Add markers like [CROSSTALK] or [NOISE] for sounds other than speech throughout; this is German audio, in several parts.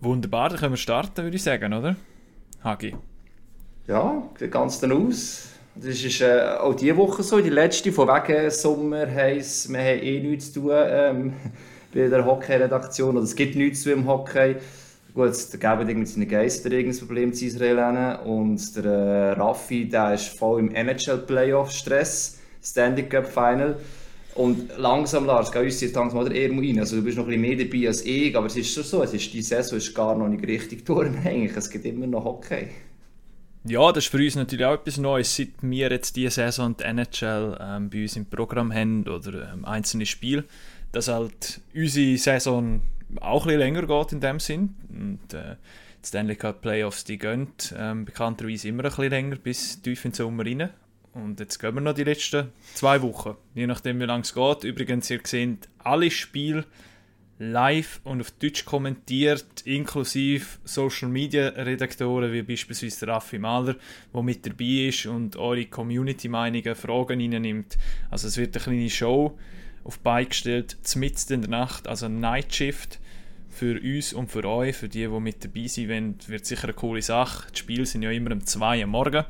Wunderbar, dann können wir starten, würde ich sagen, oder? Hagi. Ja, sieht ganz dann aus. Das ist äh, auch diese Woche so. Die letzte von wegen Sommer heisst, wir haben eh nichts zu tun ähm, [LAUGHS] bei der Hockey-Redaktion. Oder es gibt nichts zu im Hockey. Gut, der Gabe mit seinen Geister ein Problem zu Israel Und der äh, Raffi, der ist voll im NHL-Playoff-Stress. Standing Cup Final. Und langsam, Lars, geh uns jetzt langsam mal eher rein. Also, du bist noch ein bisschen mehr dabei als ich, aber es ist schon so, es ist, die Saison ist gar noch nicht richtig [LAUGHS] durch. Es gibt immer noch Hockey. Ja, das ist für uns natürlich auch etwas Neues, seit wir jetzt diese Saison die NHL ähm, bei uns im Programm haben oder ähm, einzelne Spiele, dass halt unsere Saison auch ein bisschen länger geht in dem Sinn. Und äh, die Stanley Cup Playoffs, die gehen ähm, bekannterweise immer ein bisschen länger bis tief in den Sommer rein. Und jetzt gehen wir noch die letzten zwei Wochen, je nachdem wie lange es geht. Übrigens, ihr seht alle Spiele live und auf Deutsch kommentiert, inklusive Social Media Redaktoren wie beispielsweise Raffi Mahler, der mit dabei ist und eure Community-Meinungen, Fragen reinnimmt. Also es wird eine kleine Show auf beigestellt, mitten in der Nacht, also Night Shift für uns und für euch, für die, die mit dabei sind, wird sicher eine coole Sache. Die Spiele sind ja immer um 2 Uhr morgen.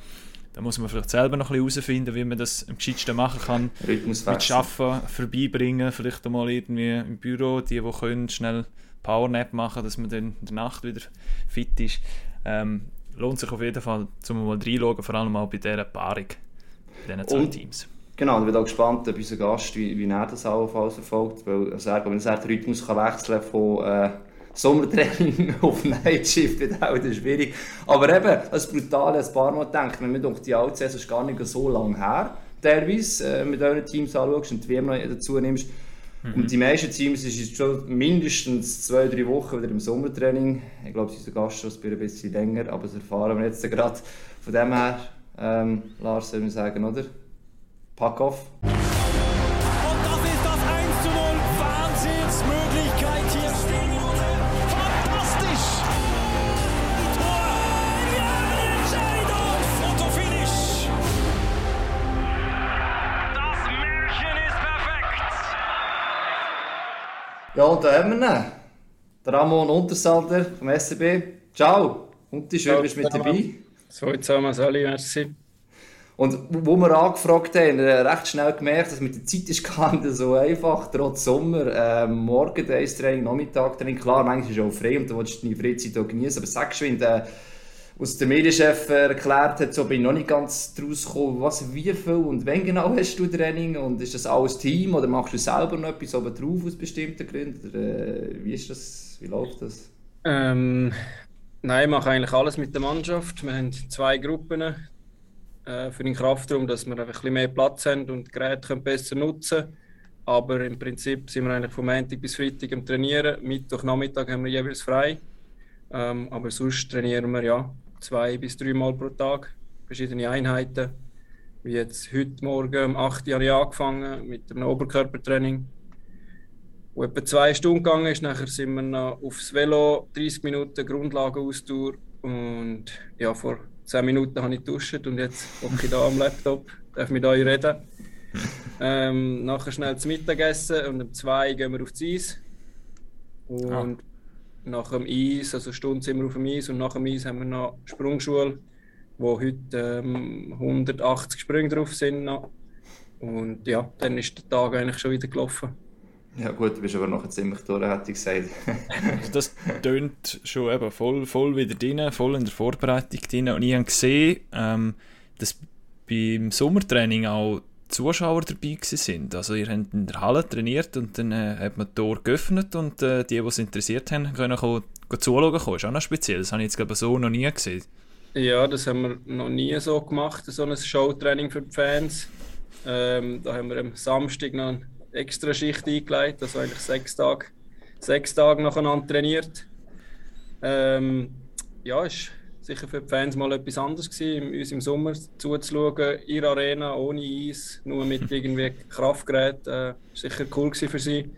Da muss man vielleicht selber noch ein bisschen herausfinden, wie man das am gescheitsten machen kann. Rhythmus Mit Arbeiten vorbeibringen, vielleicht einmal irgendwie im Büro, die, die können, schnell Powernap machen, dass man dann in der Nacht wieder fit ist. Ähm, lohnt sich auf jeden Fall, zum mal reinschauen, vor allem auch bei dieser Paarung, bei diesen zwei Und, Teams. Genau, ich bin auch gespannt, ob unser Gast, wie, wie er das auch verfolgt, weil also, wenn er den Rhythmus kann wechseln von äh, Sommertraining [LAUGHS] auf Nightshift wird auch schwierig. Aber eben, das Brutale, ein paar Mal denkt, wenn man durch die alte Saison ist gar nicht so lange her, teilweise, äh, mit euren Teams anschaust und die WM noch dazu nimmst. Mhm. Und die meisten Teams ist es schon mindestens zwei, drei Wochen wieder im Sommertraining. Ich glaube, unser Gast ist ein bisschen länger, aber das erfahren wir jetzt gerade. Von dem her, ähm, Lars, soll ich sagen, oder? Pack off. Ja, und da haben wir ihn. Der Ramon Untersalder vom SCB. Ciao. Und die schön, bist du mit dabei. So, zusammen, Sali, merci. Und wo wir angefragt haben, haben wir recht schnell gemerkt, dass mit der Zeit ist [LAUGHS] gar nicht so einfach, trotz Sommer. Ähm, morgen Training, Nachmittag Training, klar, manchmal ist es auch frei und du willst deine Freizeit auch genießen, aber sag schon, äh, was der Medienchef erklärt hat, so bin ich noch nicht ganz draus gekommen, was, wie viel und wann genau [LAUGHS] hast du Training und ist das alles Team oder machst du selber noch etwas oben drauf aus bestimmten Gründen? Oder, äh, wie ist das, wie läuft das? Ähm, nein, ich mache eigentlich alles mit der Mannschaft. Wir haben zwei Gruppen äh, für den Kraftraum, dass wir einfach ein bisschen mehr Platz haben und die Geräte können besser nutzen aber im Prinzip sind wir eigentlich vom Montag bis Freitag am Trainieren. Mittwoch, Nachmittag haben wir jeweils frei. Ähm, aber sonst trainieren wir ja zwei bis dreimal pro Tag, verschiedene Einheiten. Wie jetzt heute Morgen um 8 Uhr habe ich angefangen mit einem Oberkörpertraining, wo etwa zwei Stunden gegangen ist. Nachher sind wir noch aufs Velo, 30 Minuten Grundlagenausdauer und ja, vor 10 Minuten habe ich duscht und jetzt hocke ich da am Laptop, darf mit euch reden. [LAUGHS] Ähm, nachher schnell zum Mittagessen und um 2 gehen wir aufs Eis. Und ah nach dem Eis, also Stunde sind wir auf dem Eis und nach dem Eis haben wir noch Sprungschule, wo heute ähm, 180 Sprünge drauf sind. Noch. Und ja, dann ist der Tag eigentlich schon wieder gelaufen. Ja gut, du bist aber noch ziemlich durch, hätte ich gesagt. also [LAUGHS] das tönt schon eben voll, voll wieder drin, voll in der Vorbereitung drin. Und ich habe gesehen, ähm, dass beim Sommertraining auch Zuschauer dabei sind. Also ihr habt in der Halle trainiert und dann äh, hat man die Tor geöffnet und äh, die, die es interessiert haben, können auch, zuschauen kommen. Ist auch noch speziell. Das habe ich jetzt glaube so noch nie gesehen. Ja, das haben wir noch nie so gemacht, so ein Showtraining für die Fans. Ähm, da haben wir am Samstag noch eine extra Schicht eingelegt, also eigentlich sechs Tage, sechs Tage nacheinander trainiert. Ähm, ja, ist sicher für die Fans mal etwas anderes gewesen, uns im Sommer zuzuschauen, in der Arena, ohne Eis, nur mit [LAUGHS] irgendwie Kraftgeräten. Äh, sicher cool für sie.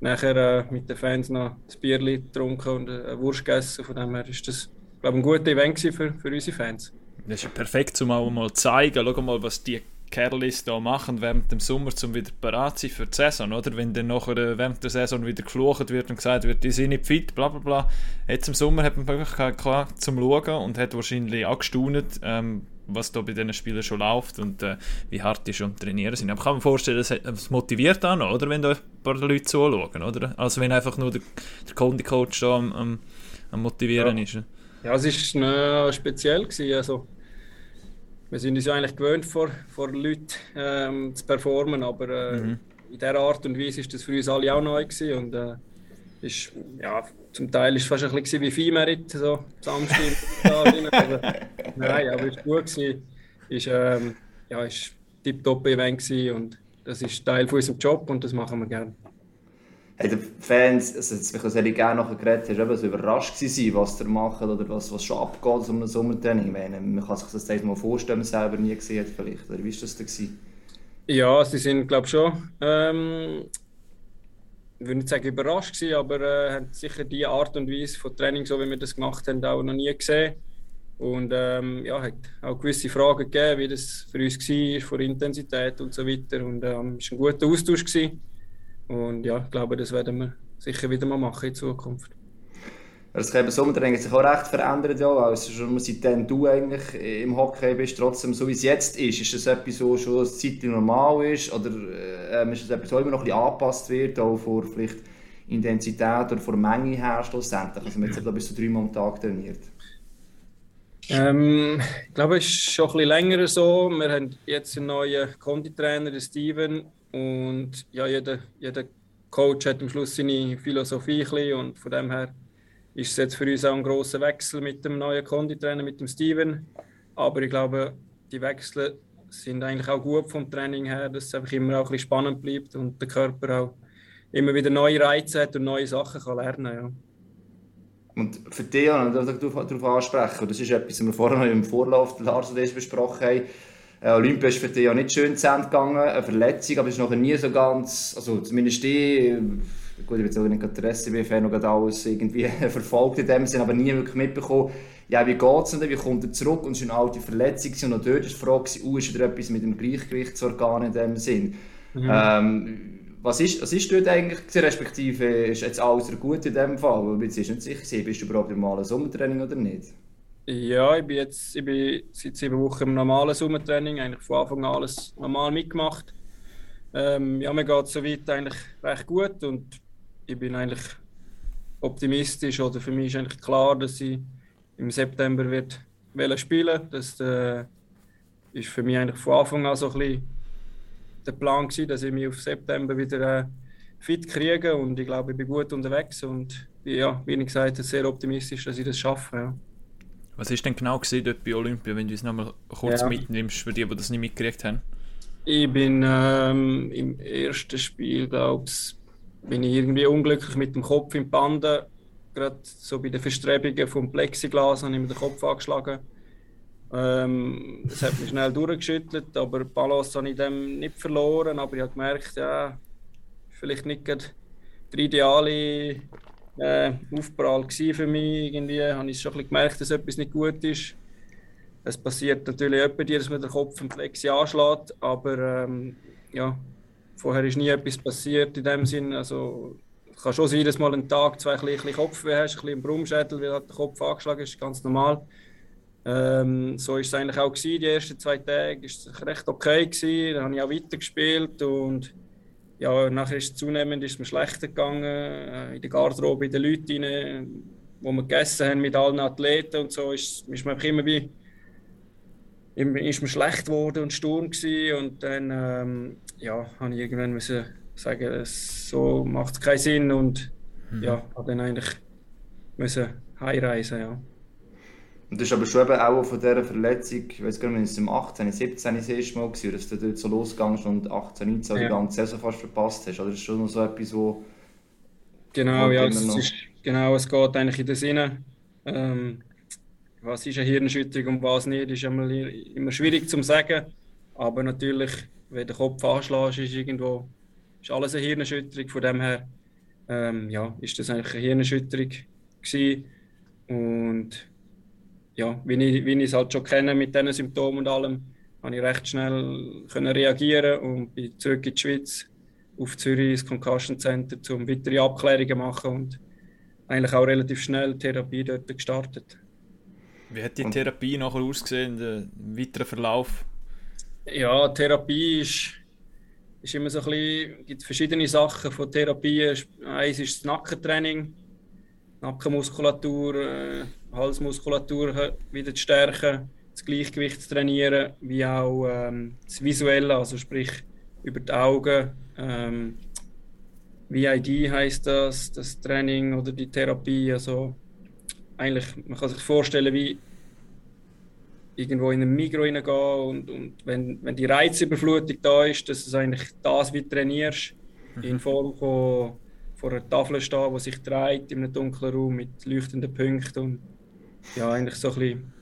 Nachher äh, mit den Fans noch ein Bierli getrunken und eine Wurst gegessen. Von dem her ist das, glaube ich, ein guter Event für, für unsere Fans. Das ist perfekt, um auch mal zu zeigen, schau mal, was die Kerlis da machen während dem Sommer, um wieder parat zu sein für die Saison, oder? Wenn dann nachher äh, während der Saison wieder geflucht wird und gesagt wird, die sind nicht fit, bla bla bla. Jetzt im Sommer hat man die Möglichkeit gehabt, zum Schauen und hat wahrscheinlich auch gestaunt, ähm, was da bei diesen Spielern schon läuft und äh, wie hart die schon trainieren sind. Aber kann man vorstellen, das, das motiviert auch noch, oder? Wenn da ein paar Leute zuschauen, oder? Also wenn einfach nur der, der Condi-Coach da am, am, am Motivieren ja. ist. Ja, es war äh, speziell. Gewesen. Also, wir sind uns ja eigentlich gewöhnt, vor, vor Leuten ähm, zu performen, aber äh, mhm. in dieser Art und Weise war das für uns alle auch neu. Gewesen und, äh, ist, ja, zum Teil war es fast ein bisschen wie Viehmerit, so Samstag. also, [LAUGHS] nein, aber es war gut. Gewesen. Ist, ähm, ja, ist tiptop Event und das ist Teil von unserem Job und das machen wir gerne haben die Fans, also jetzt, ich sehr gerne nachher geredet hast, eben so überrascht gewesen, was ihr macht oder was, was schon abgeht so einem Sommertraining. Ich meine, man kann sich das jetzt mal vorstellen, wenn man selber nie gesehen hat vielleicht. Oder wie war das denn? Ja, sie sind, glaube ich, schon, ähm, ich würde nicht sagen überrascht gewesen, aber äh, haben sicher die Art und Weise von Training, so wie wir das gemacht haben, auch noch nie gesehen. Und ähm, ja, hat auch gewisse Fragen gegeben, wie das für uns war, von Intensität und so weiter. Und ähm, es war ein guter Austausch. Gewesen. Und ja, ich glaube, das werden wir sicher wieder mal machen in Zukunft. Das eben Sommertraining hat sich auch recht verändert, ja. Also schon seitdem du eigentlich im Hockey bist, trotzdem so wie es jetzt ist, ist das etwas, so schon zeitlich normal ist oder äh, ist das etwas, was immer noch ein bisschen angepasst wird, auch vor vielleicht Intensität oder vor Menge her schlussendlich? Also man jetzt bis zu dreimal am Tag trainiert. Ähm, ich glaube, es ist schon ein bisschen länger so. Wir haben jetzt einen neuen Konditrainer, Steven, und ja, jeder, jeder Coach hat am Schluss seine Philosophie und von dem her ist es jetzt für uns auch ein großer Wechsel mit dem neuen Konditrainer, mit dem Steven. Aber ich glaube, die Wechsel sind eigentlich auch gut vom Training her, dass es einfach immer auch ein bisschen spannend bleibt und der Körper auch immer wieder neue Reize hat und neue Sachen kann lernen kann. Ja. Und für dich, und darauf ansprechen, das ist etwas, was wir vorher im Vorlauf Lars und besprochen haben, Olympia ist für dich ja nicht schön zu Ende gegangen, eine Verletzung, aber es ist noch nie so ganz, also zumindest die, gut, ich will nicht der SCB-Fan noch alles irgendwie [LAUGHS] verfolgt in dem Sinn, aber nie wirklich mitbekommen, ja, wie geht es denn, wie kommt er zurück und es ist eine alte Verletzung und auch dort ist die Frage, uh, ist da etwas mit dem Gleichgewichtsorgan in dem Sinn? Mhm. Ähm, was ist, was ist dort eigentlich, respektive ist jetzt alles gut in dem Fall? Weil jetzt ist nicht sicher, bist du überhaupt im normalen Sommertraining oder nicht? Ja, ich bin jetzt ich bin seit sieben Wochen im normalen Sommertraining, eigentlich von Anfang an alles normal mitgemacht. Ähm, ja, mir geht es soweit eigentlich recht gut und ich bin eigentlich optimistisch oder für mich ist eigentlich klar, dass ich im September wird spielen Das äh, ist für mich eigentlich von Anfang an so ein bisschen der Plan gewesen, dass ich mich auf September wieder äh, fit kriege und ich glaube, ich bin gut unterwegs und ja, wie ich gesagt habe, sehr optimistisch, dass ich das schaffe. Ja. Was ist denn genau gesehen dort bei Olympia, wenn du es nochmal kurz ja. mitnimmst, für die, die das nicht mitgekriegt haben? Ich bin ähm, im ersten Spiel, glaube ich, bin ich irgendwie unglücklich mit dem Kopf im Banden. Gerade so bei den Verstrebungen vom Plexiglas habe ich mir den Kopf angeschlagen. Ähm, das hat mich schnell durchgeschüttelt, aber Balance habe ich dem nicht verloren. Aber ich habe gemerkt, ja, vielleicht nicht der ideale äh, Aufprall für mich. Irgendwie habe ich schon ein gemerkt, dass etwas nicht gut ist. Es passiert natürlich öppe dir, dass man den Kopf im Flexi anschlägt, aber ähm, ja, vorher ist nie etwas passiert in dem Sinn. Also, es kann schon sein, dass mal einen Tag zwei kleine Kopfweh hast, ein bisschen im Brummschädel, weil halt der Kopf angeschlagen ist, ganz normal. Ähm, so war es eigentlich auch gewesen, die ersten zwei Tage. Ist es recht okay gewesen. Dann habe ich auch weitergespielt und ja, nachher ist es zunehmend ist mir schlechter gegangen, äh, in der Garderobe, in den Leuten rein, wo wir gegessen haben mit allen Athleten und so, ist, ist mir immer wie ist mir schlecht geworden und Sturm gewesen. und dann ähm, ja, habe ich irgendwann müssen sagen, so macht es keinen Sinn und mhm. ja, habe dann eigentlich müssen heimreisen, ja. Und das ist aber schon eben auch von dieser Verletzung, ich weiß gar nicht, wenn es im 18, 17 das erste Mal war, dass du dort so losgehst und 18, 19 ja. die ganze Saison fast verpasst hast. Oder das ist schon noch so etwas, wo... Genau, ja, es ist, genau, es geht eigentlich in den Sinne. Ähm, was ist eine Hirnschütterung und was nicht, ist immer, immer schwierig zu sagen. Aber natürlich, wenn der Kopf anschlägt, ist irgendwo ist alles eine Hirnerschütterung. Von dem her ähm, ja, ist das eigentlich eine Hirnerschütterung gewesen. Und ja, wie ich, wie ich es halt schon kenne mit diesen Symptomen und allem, konnte ich recht schnell können reagieren und bin zurück in die Schweiz auf Zürich ins Concussion Center, um weitere Abklärungen zu machen und eigentlich auch relativ schnell Therapie dort gestartet. Wie hat die Therapie nachher ausgesehen, der weitere Verlauf? Ja, Therapie ist, ist immer so ein bisschen, gibt verschiedene Sachen von Therapie. Eins ist das Nackentraining, Nackenmuskulatur, äh, Halsmuskulatur wieder zu stärken, das Gleichgewicht zu trainieren, wie auch ähm, das Visuelle, also sprich über die Augen. Ähm, VID heißt das, das Training oder die Therapie. Also eigentlich, man kann sich vorstellen, wie irgendwo in ein Mikro reingehen und, und wenn, wenn die Reizüberflutung da ist, dass du eigentlich das wie trainierst, mhm. in Form von vor einer Tafel stehen, die sich dreht in einem dunklen Raum mit leuchtenden Punkten und ja, eigentlich so ein bisschen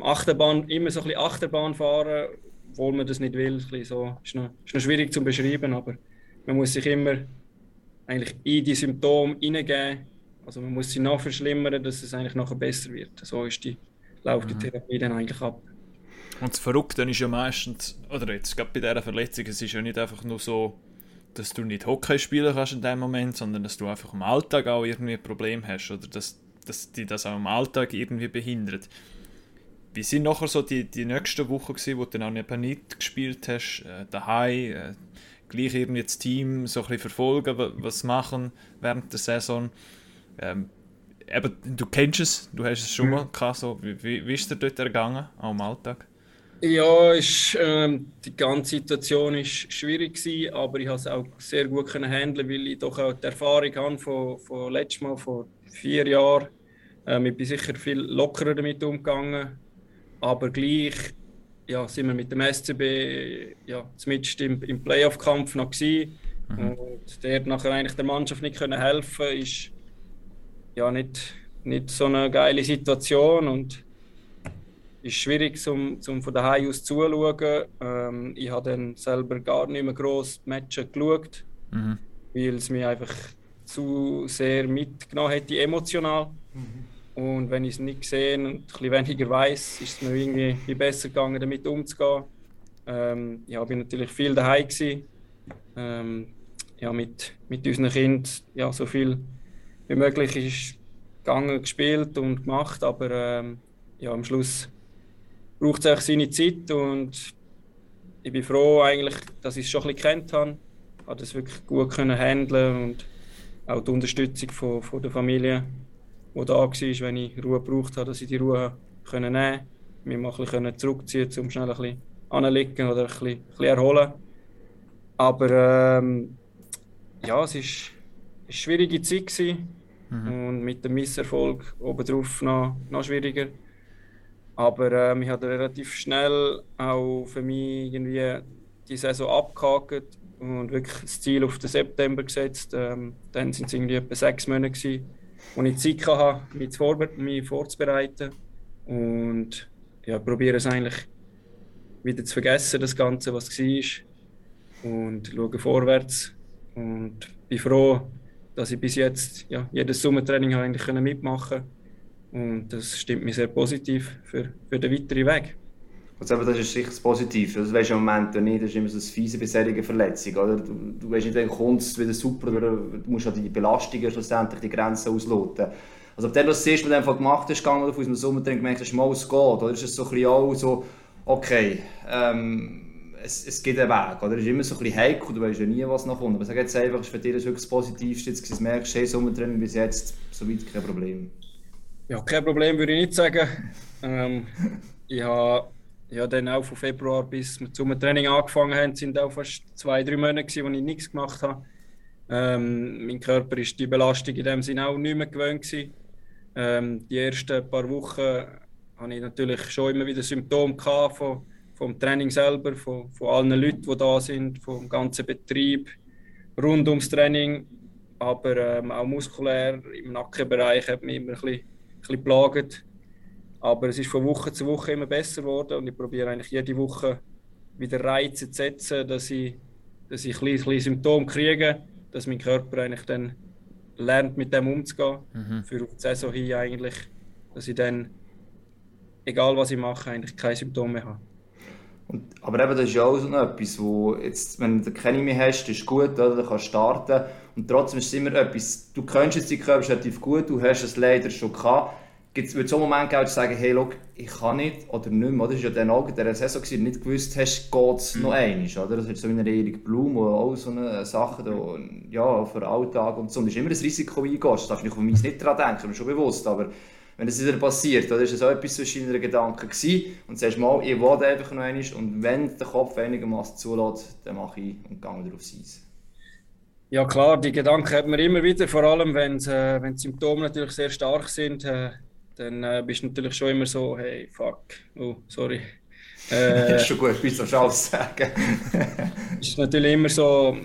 Achterbahn, immer so ein bisschen Achterbahn fahren, obwohl man das nicht will. Ein so, ist, noch, ist noch schwierig zu beschreiben, aber man muss sich immer eigentlich in die Symptome hineingeben. Also man muss sie noch verschlimmern, dass es eigentlich nachher besser wird. So ist die, läuft die mhm. Therapie dann eigentlich ab. Und das Verrückte ist ja meistens, oder jetzt gerade bei dieser Verletzung, es ist ja nicht einfach nur so, dass du nicht Hockey spielen kannst in dem Moment, sondern dass du einfach im Alltag auch irgendwie ein Problem hast oder dass, dass dich das auch im Alltag irgendwie behindert. Wie sind nachher so die, die nächsten Wochen gewesen, wo du dann auch nicht gespielt hast, äh, daheim, äh, gleich irgendwie das Team so ein bisschen verfolgen, was machen während der Saison? Ähm, eben, du kennst es, du hast es schon mhm. mal gehabt, so, wie, wie, wie ist dir dort ergangen, auch im Alltag? Ja, ist, ähm, die ganze Situation war schwierig gewesen, aber ich konnte es auch sehr gut können handeln, weil ich doch auch die Erfahrung habe von, von letztes Mal, vor vier Jahren. Ähm, ich bin sicher viel lockerer damit umgegangen, aber gleich ja, sind wir mit dem SCB ja, zumindest im, im Playoff-Kampf noch gewesen. Mhm. Und der nachher eigentlich der Mannschaft nicht können helfen ist ja nicht, nicht so eine geile Situation und ist schwierig, zum, zum von daheim aus zuzuschauen. Ähm, ich habe dann selber gar nicht mehr gross Matches geschaut, mhm. weil es mich einfach zu sehr mitgenommen hätte, emotional. Mhm. Und wenn ich es nicht gesehen und ein bisschen weniger weiß, ist es mir irgendwie besser gegangen, damit umzugehen. Ähm, ja, bin natürlich viel daheim gewesen. Ähm, ja, mit, mit unseren Kindern ja, so viel wie möglich ist gegangen, gespielt und gemacht, aber ähm, ja, am Schluss braucht es auch seine Zeit und ich bin froh eigentlich, dass ich es schon ein bisschen kennt habe, habe das wirklich gut können handeln und auch die Unterstützung von, von der Familie, die da war, wenn ich Ruhe gebraucht habe, dass ich die Ruhe können nehmen mich mal ein bisschen zurückziehen um schnell ein bisschen anlegen oder ein bisschen, ein bisschen erholen. Aber ähm, ja, es war eine schwierige Zeit mhm. und mit dem Misserfolg obendrauf noch, noch schwieriger. Aber ähm, ich habe relativ schnell auch für mich irgendwie die Saison abgehakt und wirklich das Ziel auf den September gesetzt. Ähm, dann sind es irgendwie etwa sechs Monate, gewesen, wo ich Zeit hatte, mich, vorbe mich vorzubereiten. Und ja, probiere es eigentlich wieder zu vergessen, das Ganze, was war. Und schaue vorwärts. Und bin froh, dass ich bis jetzt ja, jedes Sommertraining eigentlich mitmachen konnte und das stimmt mir sehr positiv für, für den weiteren Weg. Also eben, das ist sicher das Positive. Das weisst du im Moment nicht. Das ist immer so eine fiese bisherige Verletzung. Oder? Du, du weißt nicht, wann kommt es wieder super. Oder du musst halt die Belastungen schlussendlich, die Grenzen ausloten. Also ob das erste Mal gemacht hast, gegangen oder auf unserem Sommertraining gemerkt hast, mal es geht. Oder ist es so ein bisschen auch so, okay, ähm, es, es geht einen Weg. Oder? Es ist immer so ein bisschen heikel, du weißt ja nie, was noch kommt. Aber sag jetzt einfach, ist für dich das wirklich das Positivste, jetzt du merkst, hey, Sommertraining bis jetzt, soweit kein Problem. Ja, kein Problem würde ich nicht sagen. Ähm, ich habe ja, dann auch von Februar bis wir zum Training angefangen haben, sind auch fast zwei, drei Monate gewesen, wo ich nichts gemacht habe. Ähm, mein Körper ist die Belastung in dem Sinne auch nicht mehr gewöhnt Ähm, die ersten paar Wochen hatte ich natürlich schon immer wieder Symptome gehabt von, vom Training selber, von, von allen Leuten, die da sind, vom ganzen Betrieb rund ums Training, aber ähm, auch muskulär im Nackenbereich hat mich immer ein bisschen bisschen plagt. Aber es ist von Woche zu Woche immer besser geworden und ich probiere eigentlich jede Woche wieder Reize zu setzen, dass ich, dass ich ein bisschen Symptome kriege, dass mein Körper eigentlich dann lernt, mit dem umzugehen. Mhm. Für die Saison hin eigentlich, dass ich dann, egal was ich mache, eigentlich keine Symptome mehr habe. Und, aber eben, das ist ja auch so etwas, wo jetzt, wenn du keine mehr hast, ist gut, oder? du kannst starten. Und trotzdem ist es immer etwas, du kennst jetzt die Körper relativ gut, du hast es leider schon gehabt. Gibt es so einen Moment wo du sagen, hey, look, ich kann nicht oder nicht mehr. Das war ja dann auch in dieser Saison, gewesen, nicht gewusst hast, geht es noch einmal. Oder? Das ist so wie eine Erik Blum, wo auch so eine Sache da, ja, für den Alltag und so. Und es ist immer ein Risiko eingehst. Da darfst du nicht daran denken, mir schon bewusst. Aber wenn es wieder passiert, oder ist es auch etwas zwischen deinen Gedanken gewesen und sagst mal, ich will einfach noch einmal und wenn der Kopf einigermaßen zulässt, dann mache ich und gehe wieder aufs Eis. Ja klar, die Gedanken hat man immer wieder, vor allem wenn, äh, wenn die Symptome natürlich sehr stark sind, äh, dann äh, bist du natürlich schon immer so, hey, fuck, oh, sorry. [LAUGHS] Äh, ist schon gut, bis du schaffst sagen. [LAUGHS] ist natürlich immer so,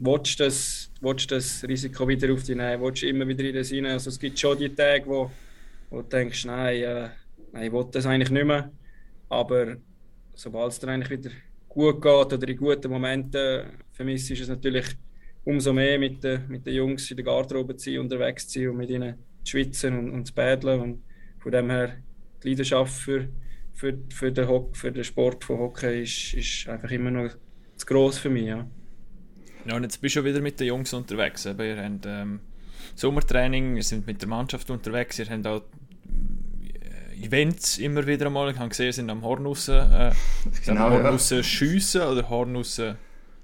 willst du das, willst das Risiko wieder auf dich nehmen, willst du immer wieder in das rein. Also es gibt schon die Tage, wo, wo du denkst, nein, äh, nein, ich will das eigentlich nicht mehr. Aber sobald es dann eigentlich wieder gut geht oder in guten Momenten, für mich ist es natürlich umso mehr mit den, mit den Jungs in der Garderobe zu sein, unterwegs zu sein und mit ihnen zu schwitzen und, und zu battlen. Und von dem her, die Leidenschaft für, für, für, den, Hock, für den Sport von Hockey ist, ist einfach immer noch zu gross für mich. Ja. Ja, und jetzt bist du schon wieder mit den Jungs unterwegs. Aber ihr habt ähm, Sommertraining, ihr seid mit der Mannschaft unterwegs, ihr habt auch Events immer wieder einmal. Ich habe gesehen, ihr sind am Hornuss, äh, [LAUGHS] genau, Hornuss ja. schiessen oder Hornuss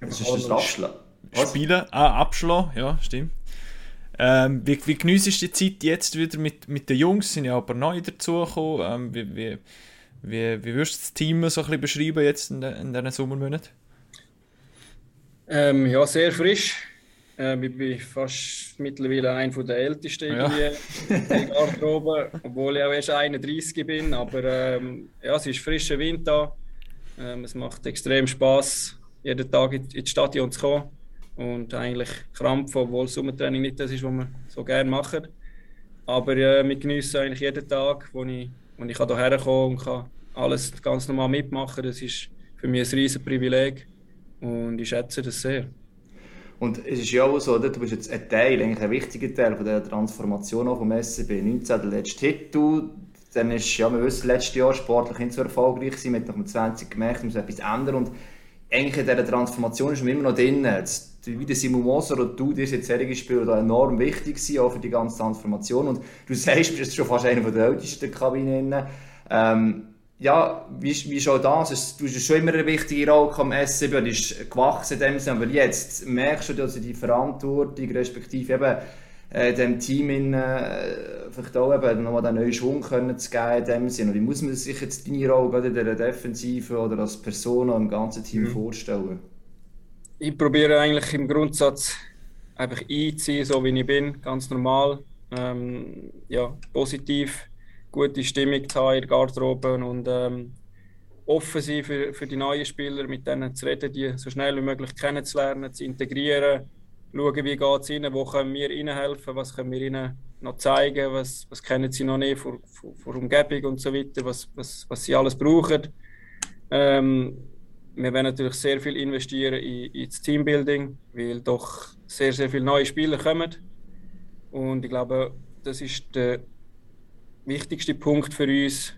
das ist das Abschlagen. Spielen. Ah, Abschlagen, ja, stimmt. Ähm, wie, wie geniessest du die Zeit jetzt wieder mit, mit den Jungs? Sind ja aber neu dazugekommen. Ähm, wie, wie, wie, wie würdest du das Team so ein bisschen beschreiben jetzt in, de, in diesen Sommermonaten? Ähm, ja, sehr frisch. Ähm, ich bin fast mittlerweile einer der Ältesten ja. in der Garderobe, obwohl ich auch erst 31 bin. Aber ähm, ja, es ist frischer Wind da. Ähm, es macht extrem Spaß, jeden Tag ins Stadion zu kommen. Und eigentlich Krampf, obwohl das Sommertraining nicht das ist, was wir so gerne machen. Aber äh, wir genießen eigentlich jeden Tag, wo ich, wo ich hierher kommen und kann alles ganz normal mitmachen. Das ist für mich ein riesiges Privileg. Und ich schätze das sehr. Und es ist ja auch so, du bist jetzt ein Teil, eigentlich ein wichtiger Teil von der Transformation vom SCB 19, der letzte Titel. Dann ist, ja, wir wissen, letztes Jahr sportlich nicht so erfolgreich sein, mit nach 20 gemerkt, wir müssen etwas ändern. Und eigentlich in dieser Transformation ist man immer noch drin. Jetzt, wie der Simon Moser und du, die jetzt Serie Spieler, da enorm wichtig sind, auch für die ganze Transformation. Und du [LAUGHS] sagst, du bist schon fast einer der ältesten Kabinen. Ähm, ja, wie, wie schon das, du hast schon immer eine wichtige Rolle am SCB, du bist gewachsen in dem Sinne, aber jetzt merkst du, dass du die Verantwortung, respektive eben äh, dem Team in, äh, vielleicht auch eben nochmal den neuen Schwung können zu geben in dem Sinne. Und wie muss man sich jetzt deine Rolle gerade in der Defensive oder als Person im ganzen Team mhm. vorstellen? Ich probiere eigentlich im Grundsatz einfach einzuziehen, so wie ich bin, ganz normal, ähm, ja, positiv gute Stimmung zu haben in der Garderobe und ähm, offen sein für, für die neuen Spieler, mit denen zu reden, die so schnell wie möglich kennenzulernen, zu integrieren, schauen, wie geht es ihnen, wo können wir ihnen helfen, was können wir ihnen noch zeigen, was, was kennen sie noch nicht vor, vor Umgebung und so weiter, was, was, was sie alles brauchen. Ähm, wir werden natürlich sehr viel investieren in, ins Teambuilding, weil doch sehr, sehr viele neue Spieler kommen. Und ich glaube, das ist der wichtigste Punkt für uns,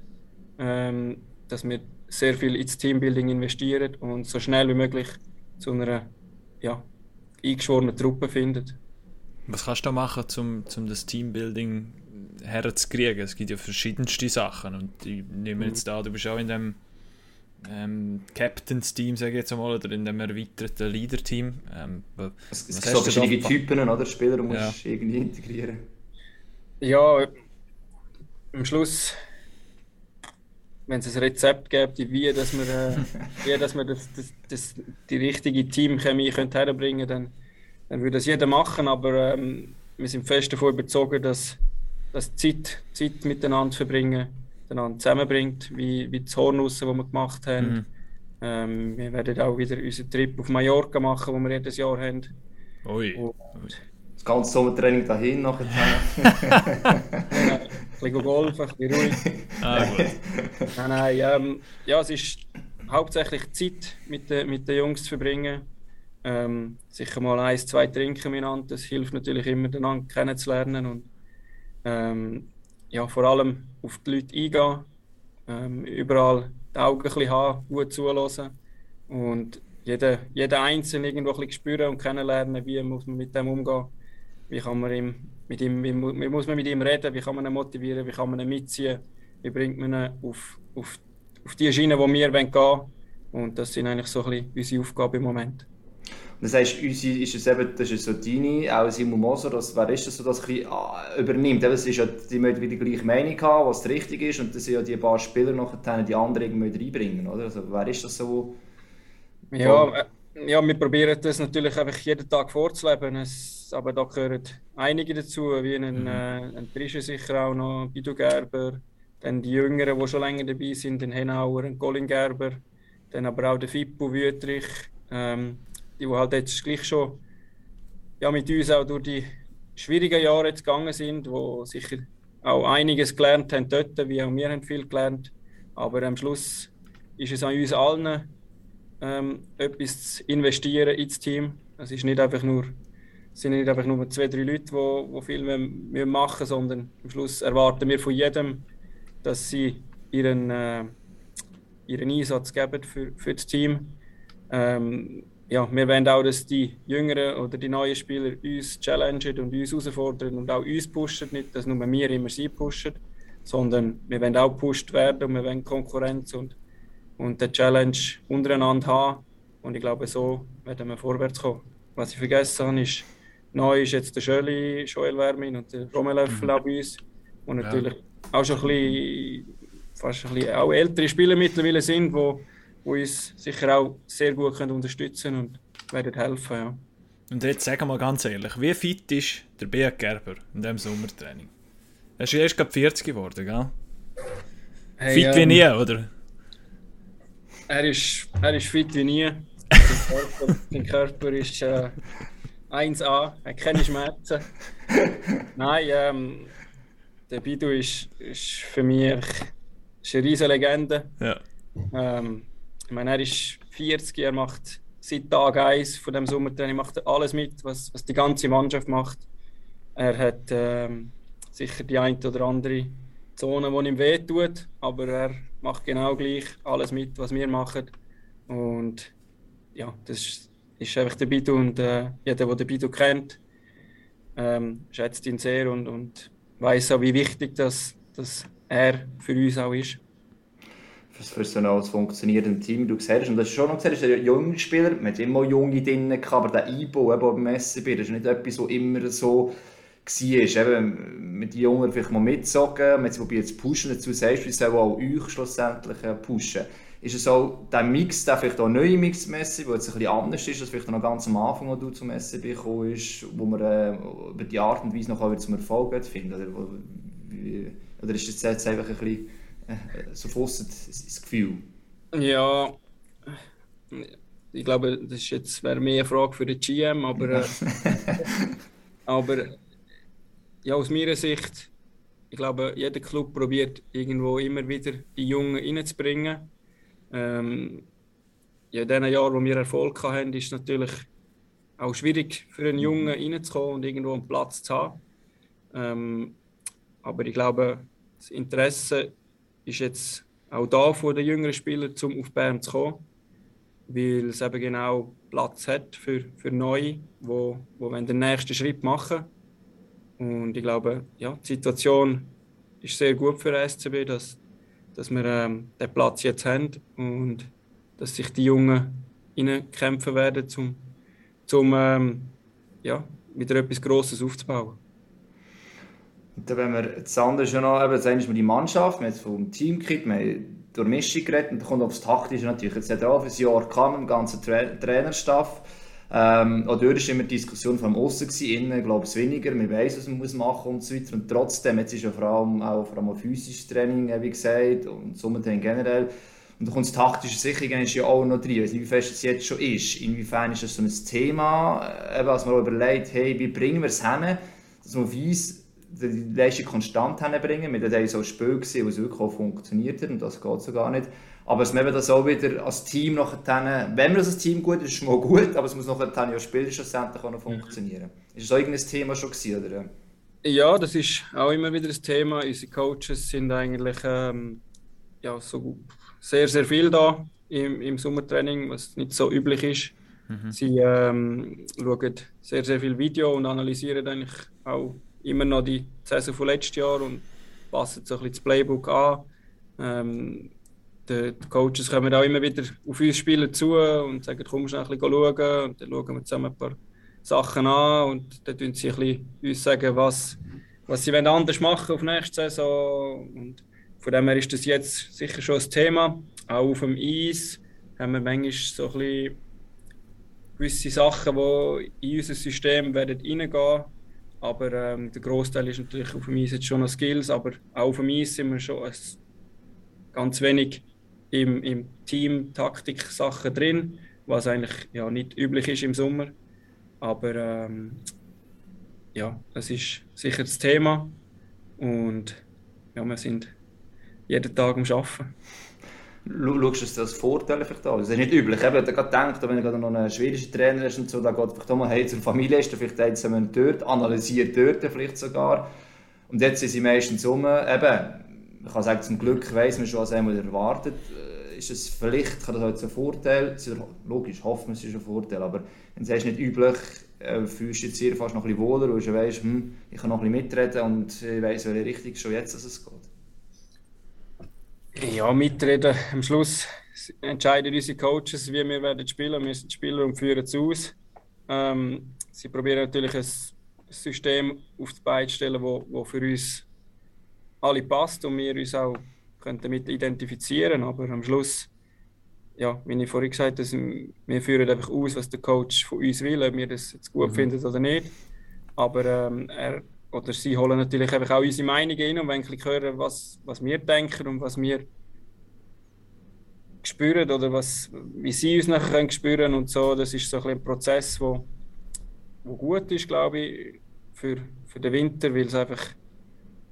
ähm, dass wir sehr viel ins Teambuilding investieren und so schnell wie möglich zu einer ja, eingeschworenen Truppe finden. Was kannst du da machen, um, um das Teambuilding herzukriegen? Es gibt ja verschiedenste Sachen und ich nehme jetzt da, du bist auch in dem ähm, Captains-Team, sage ich jetzt mal, oder in dem erweiterten Leader-Team. Ähm, es gibt so verschiedene Typen oder Spieler, die ja. musst irgendwie integrieren. Ja, am Schluss, wenn es ein Rezept gäbe, wie dass wir, äh, [LAUGHS] wie, dass wir das, das, das, die richtige Teamchemie herbringen dann, dann würde das jeder machen. Aber ähm, wir sind fest davon überzeugt, dass, dass Zeit, Zeit miteinander verbringen, miteinander zusammenbringt, wie, wie das Hornussen, das wir gemacht haben. Mhm. Ähm, wir werden auch wieder unseren Trip auf Mallorca machen, den wir jedes Jahr haben. Ui. Und, das ganze Sommertraining dahin nachher. [LAUGHS] [LAUGHS] ein bisschen golfen, ein bisschen ruhig. [LAUGHS] Ah, nein, nein, ähm, ja, es ist hauptsächlich Zeit mit, de, mit den Jungs zu verbringen. Ähm, sicher mal eins, zwei trinken miteinander, das hilft natürlich immer, den anderen kennenzulernen und ähm, ja, vor allem auf die Leute eingehen, ähm, überall die Augen ein bisschen haben, gut zuhören und jeden, jeden Einzelnen irgendwo ein bisschen spüren und kennenlernen, wie muss man mit dem umgehen, wie kann man ihm, mit ihm, wie, wie muss man mit ihm reden, wie kann man ihn motivieren, wie kann man ihn mitziehen, wie bringt man ihn auf, auf, auf die Schiene, wo wir gehen wollen. Und das sind eigentlich so ein bisschen unsere Aufgaben im Moment. Das heißt, unsere, ist es eben, das ist so deine, auch Simon Moser, das, wer ist das so, das ein bisschen, ah, übernimmt? Das ist ja, die müssen wieder die gleiche Meinung haben, was richtig ist, und das sind ja die paar Spieler noch die anderen irgendwie reinbringen, oder? Also, wer ist das so? Ja, ja, wir probieren das natürlich einfach jeden Tag vorzuleben, es, aber da gehören einige dazu, wie ein, mhm. äh, ein sicher auch noch, Bidu Gerber, dann die Jüngeren, die schon länger dabei sind, den Henauer, den Colin Gerber, dann aber auch der Fippo Wüttrich, ähm, die, die halt jetzt gleich schon ja, mit uns auch durch die schwierigen Jahre jetzt gegangen sind, wo sicher auch einiges gelernt haben dort, wie auch wir haben viel gelernt. Aber am Schluss ist es an uns allen, ähm, etwas zu investieren ins Team. Es ist nicht einfach nur, sind nicht einfach nur zwei, drei Leute, die, die viel mehr machen, sondern am Schluss erwarten wir von jedem, dass sie ihren, äh, ihren Einsatz geben für, für das Team. Ähm, ja, wir wollen auch, dass die Jüngeren oder die neuen Spieler uns challengen und uns herausfordern und auch uns pushen. Nicht, dass nur wir immer sie pushen, sondern wir wollen auch gepusht werden und wir wollen Konkurrenz und, und eine Challenge untereinander haben. Und ich glaube, so werden wir vorwärts kommen. Was ich vergessen habe, ist, neu ist jetzt der Schöli, Joel Wermin und der Rommelöffel mhm. auch bei uns. Und natürlich ja. auch schon ein bisschen, fast ein bisschen auch ältere Spieler mittlerweile sind, die die uns sicher auch sehr gut können unterstützen und werden helfen. Ja. Und jetzt sagen wir mal ganz ehrlich, wie fit ist der Beat Gerber in diesem Sommertraining? Er ist erst gerade 40 geworden, gell? Hey, fit ähm, wie nie, oder? Er ist, er ist fit wie nie. Sein Körper, ist äh, 1A, er hat keine Schmerzen. Nein, ähm, der Bidu ist, ist für mich ist eine riesige Legende. Ja. Ähm, ich meine, er ist 40, er macht seit Tag 1 von dem Sommertraining macht alles mit, was, was die ganze Mannschaft macht. Er hat ähm, sicher die eine oder andere Zone, die ihm wehtut, aber er macht genau gleich alles mit, was wir machen. Und ja, das ist, einfach der Bidu und äh, jeder, der den Bidu kennt, ähm, schätzt ihn sehr und, und weiß auch, wie wichtig das, dass er für uns auch ist für so ein funktionierendes Team du siehst. Und das ist schon noch gesagt, ist ein junger Spieler, man hat immer junge drin, aber der Einbau eben beim SCB, das ist nicht etwas, so immer so war. Eben, mit den Jungen vielleicht mal mitzogen, man probiert zu pushen, dazu sagst du, wie soll auch euch schlussendlich äh, pushen. Ist es so, der Mix, der vielleicht auch neue Mix Messi, wo jetzt ein bisschen anders ist, als vielleicht noch ganz am Anfang, wo du zum SCB gekommen ist, wo man äh, über die Art und Weise noch wieder zum Erfolg finden oder, oder ist es jetzt einfach ein bisschen äh, so fast das Gefühl? Ja, ich glaube, das ist jetzt wäre mehr eine Frage für den GM, aber, äh, [LAUGHS] aber ja, aus meiner Sicht, ich glaube, jeder Club probiert irgendwo immer wieder die Jungen reinzubringen. Ähm, ja, in den Jahren, wo wir Erfolg hatten, ist es natürlich auch schwierig für einen Jungen reinzukommen und irgendwo einen Platz zu haben. Ähm, aber ich glaube, das Interesse ist jetzt auch da von den jüngeren Spielern, um auf Bern zu kommen, weil es eben genau Platz hat für, für Neue, wo, wo den nächsten Schritt machen Und ich glaube, ja, die Situation ist sehr gut für den SCB, dass, dass wir ähm, den Platz jetzt haben und dass sich die Jungen kämpfen werden, um zum, ähm, ja, wieder etwas Grosses aufzubauen. Und wenn wir das andere schon noch, eben, das eine ist die Mannschaft, wir haben jetzt vom Team geredet, wir haben durch Mischung geredet und dann kommt aufs Taktische natürlich. Jetzt hat er auch ein Jahr gehabt, mit dem ganzen Tra Trainerstaff. Ähm, auch dort war immer die Diskussion von außen innen glaube ich weniger, man weiß, was man muss machen und so weiter. Und trotzdem, jetzt ist ja vor allem auch, vor allem physisches Training, wie gesagt, und Sommertraining generell. Und da kommt das taktische Sicherung ja auch noch drin. Ich wie fest es jetzt schon ist. Inwiefern ist das so ein Thema, eben, als man überlegt, hey, wie bringen wir es hin, dass man weiss, die Leistung konstant hinbringen. Wir hatten so ein Spiel, gesehen, wo es wirklich auch funktioniert hat und das geht so gar nicht. Aber es müssen das auch wieder als Team nachher, wenn wir das als Team gut ist, ist es mal gut, aber es muss nachher ja spielen schlussendlich auch noch funktionieren. Ist das auch irgendein Thema schon gewesen, oder? Ja, das ist auch immer wieder ein Thema. Unsere Coaches sind eigentlich ähm, ja, so sehr, sehr viel da im, im Sommertraining, was nicht so üblich ist. Mhm. Sie ähm, schauen sehr, sehr viel Video und analysieren eigentlich auch immer noch die Saison von letztes Jahr und passen so ein bisschen das Playbook an. Ähm, die, Coaches kommen auch immer wieder auf uns Spieler zu und sagen, komm schnell ein bisschen schauen. Und dann schauen wir zusammen ein paar Sachen an und dann tun sie ein bisschen uns sagen, was, was sie anders machen auf nächste Saison. Und von dem her ist das jetzt sicher schon ein Thema. Auch auf dem Eis haben wir manchmal so ein bisschen gewisse Sachen, die in unser System werden reingehen aber ähm, der Großteil ist natürlich auf dem Eis jetzt schon noch Skills, aber auch auf dem Eis sind wir schon ganz wenig im, im Team Taktik-Sachen drin, was eigentlich ja, nicht üblich ist im Sommer. Aber ähm, ja, das ist sicher das Thema und ja, wir sind jeden Tag am Arbeiten. Schaust du das als Vorteil vielleicht an? Das ist nicht üblich. Ich habe gerade gedacht, wenn du noch einen schwedischen Trainer hast und so, dann geht vielleicht auch mal hey, zur Familie, ist vielleicht eins dort, analysiert dort vielleicht sogar. Und jetzt sind sie meistens um. Eben, ich kann sagen, zum Glück weiss man schon, was einmal erwartet. Äh, ist es vielleicht, kann das halt ein Vorteil Logisch, hoffen wir, es ist ein Vorteil, aber wenn es nicht üblich äh, fühlst du dich hier fast noch ein bisschen wohler, weil du weißt, hm, ich kann noch ein bisschen mitreden und ich weiss, welche Richtung schon jetzt dass es geht. Ja, mitreden. Am Schluss entscheiden unsere Coaches, wie wir werden spielen. Wir sind Spieler und führen es aus. Ähm, sie probieren natürlich ein System auf die Beine zu stellen, wo für uns alle passt und wir uns auch können damit identifizieren Aber am Schluss, ja, wie ich vorhin gesagt habe, wir führen einfach aus, was der Coach von uns will, ob wir das jetzt gut mhm. finden oder nicht. Aber ähm, er oder sie holen natürlich einfach auch unsere Meinung in und wenn ich hören, was, was wir denken und was wir spüren oder was, wie sie uns nachher können spüren und so, das ist so ein, ein Prozess, wo, wo gut ist, glaube ich, für, für den Winter, weil es einfach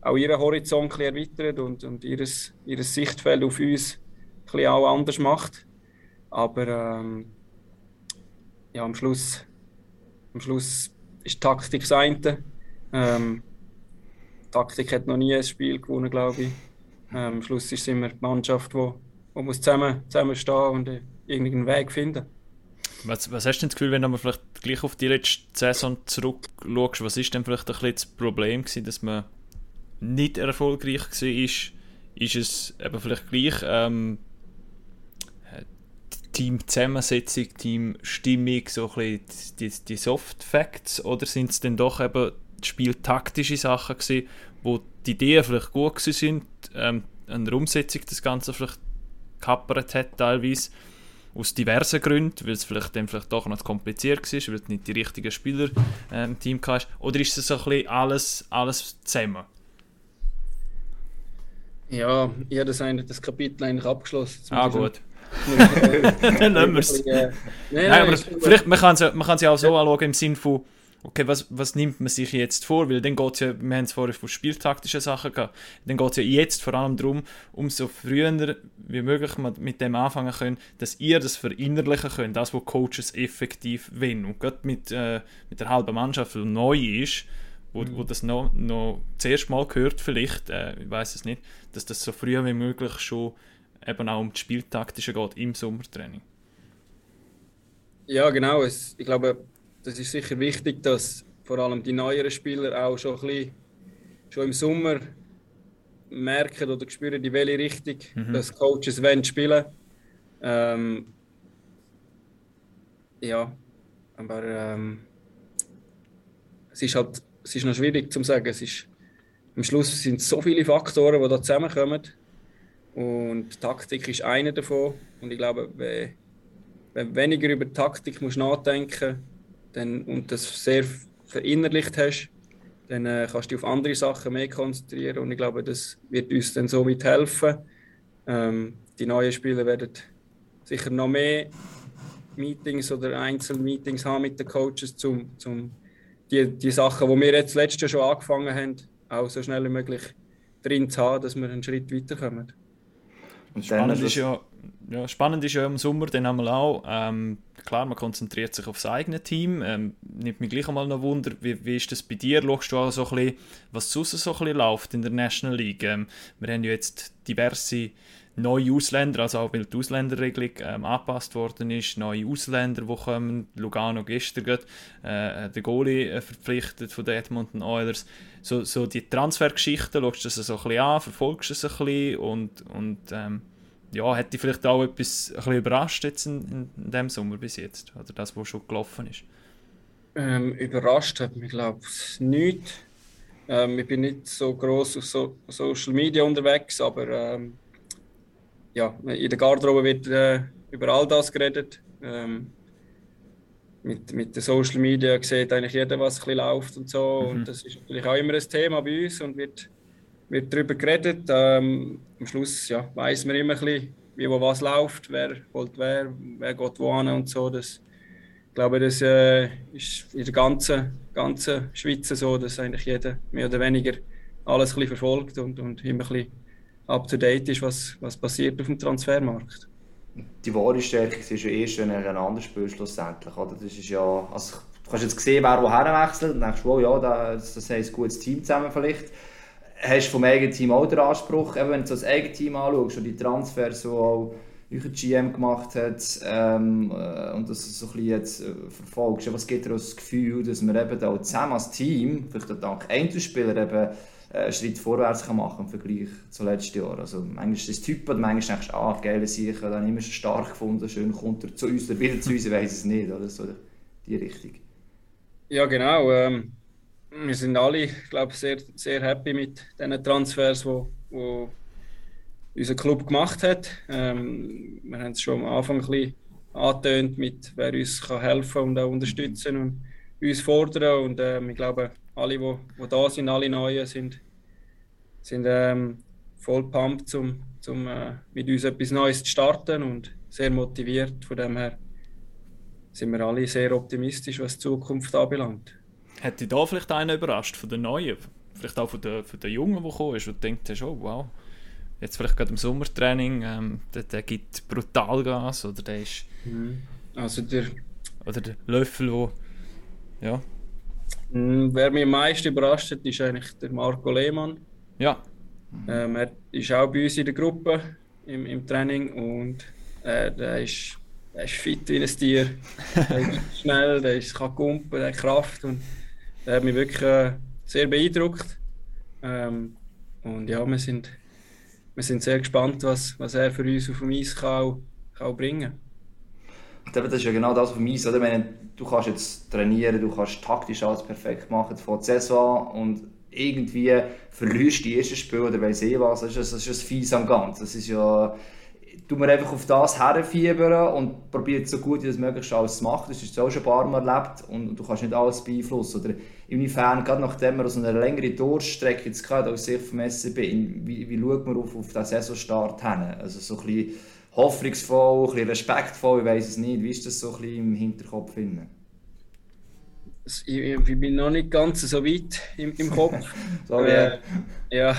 auch ihren Horizont erweitert und, und ihres, ihres Sichtfeld auf uns auch anders macht. Aber ähm, ja, am Schluss, am Schluss ist Taktik das eine ähm, Taktik hat noch nie ein Spiel gewonnen, glaube ich. Ähm, am Schluss ist es immer die Mannschaft, die, die muss zusammen, zusammenstehen und äh, irgendeinen Weg finden. Was, was hast du denn das Gefühl, wenn du vielleicht gleich auf die letzte Saison zurückschaust, was ist denn vielleicht ein bisschen das Problem gewesen, dass man nicht erfolgreich war? Ist, ist es eben vielleicht gleich ähm, Teamzusammensetzung, Teamstimmung, so ein die, die Soft Facts oder sind es denn doch eben spieltaktische Sachen gewesen, wo die Ideen vielleicht gut sind, ähm, an der Umsetzung das Ganze vielleicht kappert hat teilweise, aus diversen Gründen, weil es vielleicht dann vielleicht doch noch zu kompliziert war, weil du nicht die richtigen Spieler äh, im Team hast, oder ist das so ein bisschen alles, alles zusammen? Ja, ich habe das, das Kapitel eigentlich abgeschlossen. ah, gut. [LAUGHS] dann nehmen wir es. Nein, nein, aber vielleicht, man kann es ja, ja auch so anschauen im Sinne von, okay, was, was nimmt man sich jetzt vor? Weil dann geht es ja, wir haben es vorher von spieltaktischen Sachen gehabt, dann geht es ja jetzt vor allem darum, umso früher wie möglich mit dem anfangen können, dass ihr das verinnerlichen könnt, das, was Coaches effektiv wollen. Und gerade mit, äh, mit der halben Mannschaft, die neu ist, wo, mhm. wo das noch, noch zuerst mal gehört vielleicht, äh, ich weiß es nicht, dass das so früh wie möglich schon eben auch um das Spieltaktische geht im Sommertraining. Ja, genau. Es, ich glaube, das ist sicher wichtig, dass vor allem die neueren Spieler auch schon ein bisschen schon im Sommer merken oder spüren, in welche Richtung mhm. dass Coaches wollen spielen. Ähm, ja, aber ähm, es ist halt es ist noch schwierig zu sagen. Es ist, am Schluss sind so viele Faktoren, die da zusammenkommen. Und Taktik ist einer davon. Und ich glaube, wenn, wenn weniger über Taktik musst nachdenken dann, und das sehr verinnerlicht hast, dann äh, kannst du dich auf andere Sachen mehr konzentrieren und ich glaube, das wird uns dann so mithelfen. Ähm, die neuen Spieler werden sicher noch mehr Meetings oder Einzelmeetings haben mit den Coaches, um zum die, die Sachen, die wir jetzt letztes Jahr schon angefangen haben, auch so schnell wie möglich drin zu haben, dass wir einen Schritt weiterkommen. Und Spannend ist ja, ja, spannend ist ja im Sommer dann einmal auch, ähm, klar, man konzentriert sich auf das eigene Team. Ähm, nimmt mich gleich einmal noch Wunder, wie, wie ist das bei dir? Schaust du auch so ein bisschen, was sonst so ein bisschen läuft in der National League? Ähm, wir haben ja jetzt diverse neue Ausländer, also auch weil die Ausländerregelung ähm, angepasst worden ist, neue Ausländer, die kommen, Lugano gestern gerade, äh, der Goalie äh, verpflichtet von den Edmonton Oilers. So, so die Transfergeschichten, schaust du das so ein bisschen an, verfolgst du es ein bisschen und, und ähm, ja, hat dich vielleicht auch etwas ein bisschen überrascht jetzt in, in, dem Sommer bis jetzt? Oder das, was schon gelaufen ist? Ähm, überrascht hat mich, glaube ich, nicht. Ähm, ich bin nicht so groß auf so Social Media unterwegs, aber ähm, ja, in der Garderobe wird äh, über all das geredet. Ähm, mit, mit den Social Media sieht eigentlich jeder, was ein bisschen läuft und so. Mhm. Und das ist natürlich auch immer ein Thema bei uns und wird wird darüber geredet. Ähm, am Schluss ja, weiß man immer ein bisschen, wie wo was läuft, wer holt wer, wer geht wo hin und so. Das, ich glaube, das äh, ist in der ganzen, ganzen Schweiz so, dass eigentlich jeder mehr oder weniger alles ein bisschen verfolgt und, und immer ein bisschen up to date ist, was, was passiert auf dem Transfermarkt. Die wahre Stärke ist ja erst, wenn er einander spielt, schlussendlich. Oder? Das ist ja, also, du kannst jetzt sehen, wer woher wechselt und denkst, wow, ja, das, das heißt ein gutes Team zusammen vielleicht hast du vom eigenen Team auch den Anspruch, eben wenn du das eigene Team anschaust und die Transfers, die auch euer GM gemacht hat ähm, äh, und das so ein bisschen jetzt äh, verfolgst, was gibt dir das Gefühl, dass wir eben da zusammen als Team, vielleicht auch dank Einzelspieler, eben einen Schritt vorwärts kann machen im Vergleich zu letzten Jahr. Also manchmal ist das Typ und manchmal denkst du, ah, geile Sicher, dann immer schon stark gefunden, schön kommt er zu uns oder wieder zu uns, ich weiß es nicht, oder so die Richtung. Ja genau, ähm, wir sind alle, glaube sehr, sehr happy mit den Transfers, wo, wo unser Club gemacht hat. Ähm, wir haben es schon am Anfang ein bisschen angetönt, mit wer uns kann helfen und auch unterstützen und uns fordern. Und ähm, ich glaube, alle, die, die da sind, alle Neuen, sind, sind ähm, voll pumped, um, um äh, mit uns etwas Neues zu starten und sehr motiviert. Von dem her sind wir alle sehr optimistisch, was die Zukunft anbelangt. Hätte da vielleicht einer überrascht von den Neuen? Vielleicht auch von den, von den Jungen, die gekommen ist und denkt, oh, wow, jetzt vielleicht gerade im Sommertraining, ähm, der, der gibt brutal Gas oder der ist... Mhm. Also der... Oder der Löffel, wo... Ja. Mhm, wer mich am meisten überrascht hat, ist eigentlich der Marco Lehmann. Ja. Ähm, er ist auch bei uns in der Gruppe im, im Training und äh, der ist der ist fit wie ein Tier. [LAUGHS] der ist schnell, der ist, kann kumpen, der hat Kraft und der hat mich wirklich äh, sehr beeindruckt. Ähm, und ja, wir sind, wir sind sehr gespannt, was, was er für uns auf dem Eis kann, kann bringen kann. Das ist ja genau das auf dem. Oder? Meine, du kannst jetzt trainieren, du kannst taktisch alles perfekt machen vor der Saison und irgendwie verlierst du die ersten Spiele oder weiss ich was. Das ist, das ist Fies am Ganzen. Das ist ja tun wir einfach auf das herfiebern und probieren so gut wie das möglich alles zu machen. Das ist auch schon ein paar Mal erlebt und du kannst nicht alles beeinflussen. Oder inwiefern, gerade nachdem wir aus einer längeren Durchstrecke jetzt gerade aus Sicht vom SCB, wie, wie schaut man auf, auf den Saisonstart hin? Also so ein bisschen hoffnungsvoll, ein bisschen respektvoll, ich weiß es nicht. Wie ist das so ein bisschen im Hinterkopf? Finden? Ich, bin noch nicht ganz so weit im, im Kopf. [LAUGHS] Sorry. Äh, ja,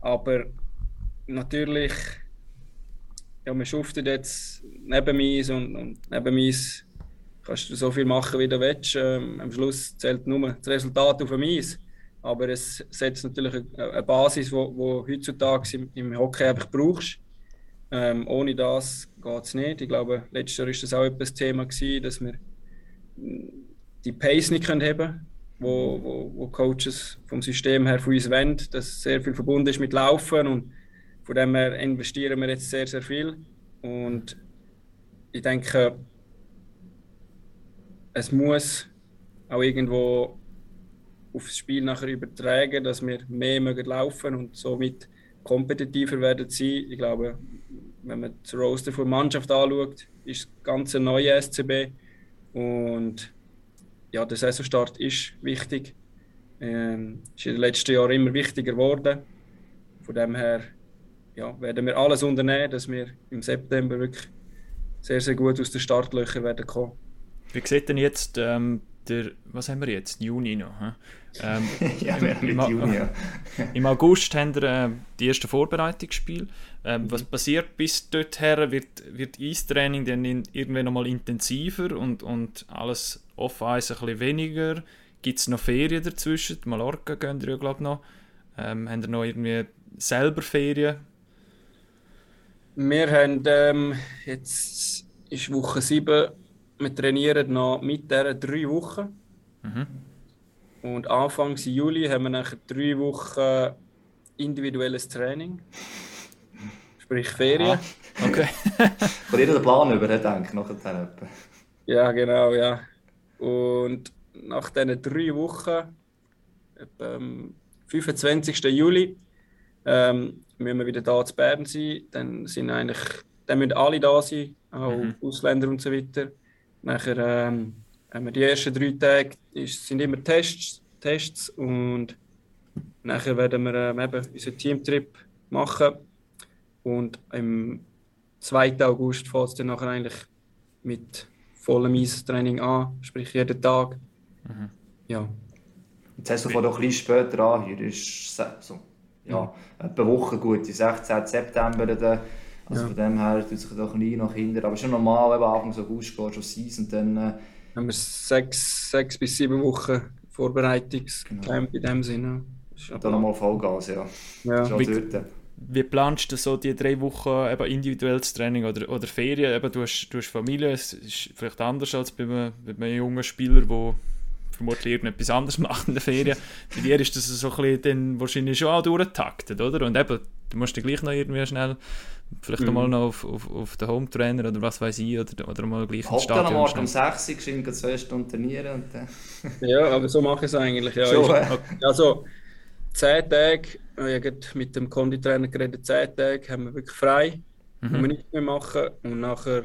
aber natürlich ja, man schuftet jetzt neben mir und, und neben mir kannst du so viel machen, wie du willst. Ähm, am Schluss zählt nur das Resultat auf dem Eis. Aber es setzt natürlich eine, eine Basis, die wo, heutzutage im, im Hockey einfach brauchst. Ähm, ohne das geht es nicht. Ich glaube, letztes Jahr war das auch etwas Thema, gewesen, dass wir die Pace nicht können haben wo, wo, wo Coaches vom System her von uns wollen, dass sehr viel verbunden ist mit Laufen und von dem her investieren wir jetzt sehr, sehr viel. Und ich denke, es muss auch irgendwo aufs Spiel nachher übertragen, dass wir mehr laufen und somit kompetitiver werden sein. Ich glaube, wenn man das Roster der Mannschaft anschaut, ist es ganz ein neuer SCB und ja, der Saisonstart ist wichtig. Ähm, ist in den letzten Jahren immer wichtiger geworden. Von dem her ja, werden wir alles unternehmen, dass wir im September wirklich sehr, sehr gut aus den Startlöchern werden kommen. Wie sieht denn jetzt ähm, der, was haben wir jetzt, Juni noch, he? Ähm, [LAUGHS] ja, im, im. [LAUGHS] Im August haben wir äh, die ersten Vorbereitungsspiele. Ähm, was passiert bis dorthin? Wird, wird Eistraining dann in, irgendwann nochmal intensiver und, und alles off-Eis ein bisschen weniger? Gibt es noch Ferien dazwischen? Die Mallorca gehen ihr ja, glaube ich, noch. Ähm, haben ihr noch irgendwie selber Ferien? Wir haben ähm, jetzt ist Woche 7, wir trainieren noch mit dieser drei Wochen. Mhm. Und Anfang Juli haben wir nachher drei Wochen individuelles Training. Sprich Ferien. Aha. Okay. [LAUGHS] Kann jeder den Plan über, denke nachher. Ja, genau, ja. Und nach diesen drei Wochen, am 25. Juli, ähm, müssen wir wieder da zu Bern sein. Dann, sind eigentlich, dann müssen alle da sein, auch mhm. Ausländer und so weiter. Nachher ähm, haben wir die ersten drei Tage, ist, sind immer Tests, Tests und nachher werden wir ähm, eben unseren Teamtrip machen. Und am 2. August fängt es dann nachher eigentlich mit vollem Eistraining an, sprich jeden Tag. Mhm. Ja. Jetzt hast du von doch ein bisschen später an, hier ist so, ja, etwa Woche gut, die 16. September. Dann, also ja. von dem her tut sich doch nie nach hinten. Aber schon normal, eben Anfang August geht schon Season. Dann, äh, haben wir sechs, sechs bis sieben Wochen Vorbereitungscamp genau. in dem Sinne. Dann nochmal Vollgas, ja. ja. Wie, wie planst du so die drei Wochen eben individuelles Training oder, oder Ferien? Eben, du, hast, du hast Familie, es ist vielleicht anders als bei einem, bei einem jungen Spieler, der vermutlich irgendetwas anderes macht in der Ferien. Bei dir ist das so ein bisschen dann wahrscheinlich schon auch durchgetaktet, oder? Und eben, du musst dich gleich noch irgendwie schnell vielleicht mhm. mal noch auf, auf, auf den Home-Trainer oder was weiß ich, oder, oder mal gleich ins Stadion. Dann am Morgen um 6 Uhr, geschwind zwei Stunden trainieren und dann... [LAUGHS] ja, aber so mache ich es eigentlich, ja. Schon, ich, also, 10 Tage, ich habe mit dem Konditrainer geredet, 10 Tage haben wir wirklich frei, mhm. wir nichts mehr machen und nachher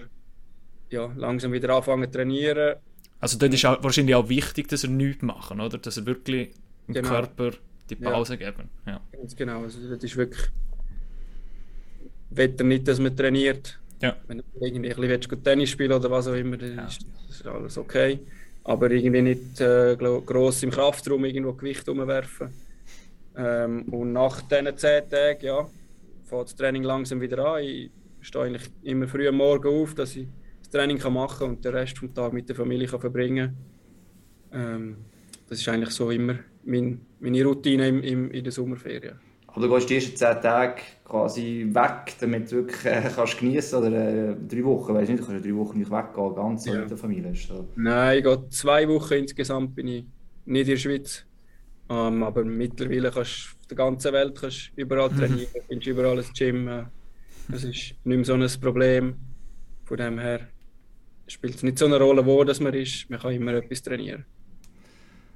ja, langsam wieder anfangen zu trainieren also dort ist auch, wahrscheinlich auch wichtig, dass er nichts machen, oder? Dass er wirklich dem genau. Körper die Pause ja. geben. Ja. Ganz genau. Also das ist wirklich will er nicht, dass man trainiert. Ja. Wenn du irgendwie ein bisschen Tennis spielen oder was auch immer, dann ja. ist das alles okay. Aber irgendwie nicht äh, gross im Kraftraum irgendwo Gewicht umwerfen. Ähm, und nach diesen zehn Tagen, ja, fängt das Training langsam wieder an. Ich stehe eigentlich immer früh am Morgen auf, dass ich Training kann machen und den Rest des Tages mit der Familie kann verbringen ähm, Das ist eigentlich so immer mein, meine Routine im, im, in der Sommerferien. Aber du gehst die ersten zehn Tage quasi weg, damit du wirklich äh, kannst geniessen oder äh, drei Wochen, weißt du nicht, du kannst ja drei Wochen nicht weggehen, ganz ja. mit der Familie. So. Nein, ich gehe zwei Wochen insgesamt bin ich nicht in der Schweiz. Ähm, aber mittlerweile kannst du auf der ganzen Welt kannst überall trainieren, findest überall ein Gym. Äh, das ist nicht mehr so ein Problem. Von dem her spielt es nicht so eine Rolle, wo das man ist. Man kann immer etwas trainieren.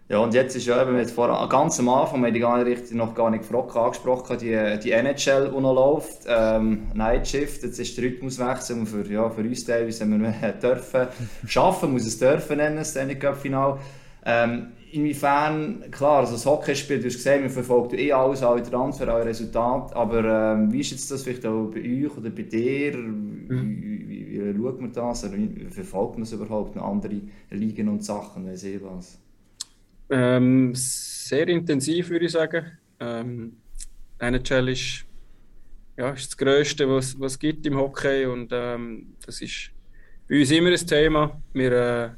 Ja, und jetzt ist ja eben, jetzt vor, ganz am Anfang, wir haben die gar nicht richtig, noch gar nicht gefragt, angesprochen, die, die NHL, die noch läuft, ähm, Night jetzt ist der Rhythmuswechsel und für, ja, für uns teilweise, wenn wir [LAUGHS] dürfen, schaffen, muss es dürfen nennen, das Stanley Cup Final. Ähm, inwiefern, klar, also das Hockeyspiel, du hast gesehen, wir verfolgen eh alles, alle Transfer, alle Resultate, aber ähm, wie ist jetzt das vielleicht auch bei euch oder bei dir? Mhm. Wie, wie, wie schaut man das? Oder wie verfolgt man das überhaupt? Noch andere Ligen und Sachen, weiß ich was? Ähm, sehr intensiv, würde ich sagen. Ähm, NHL ist, ja, ist das Größte, was es gibt im Hockey und ähm, das ist bei uns immer ein Thema. Wir äh,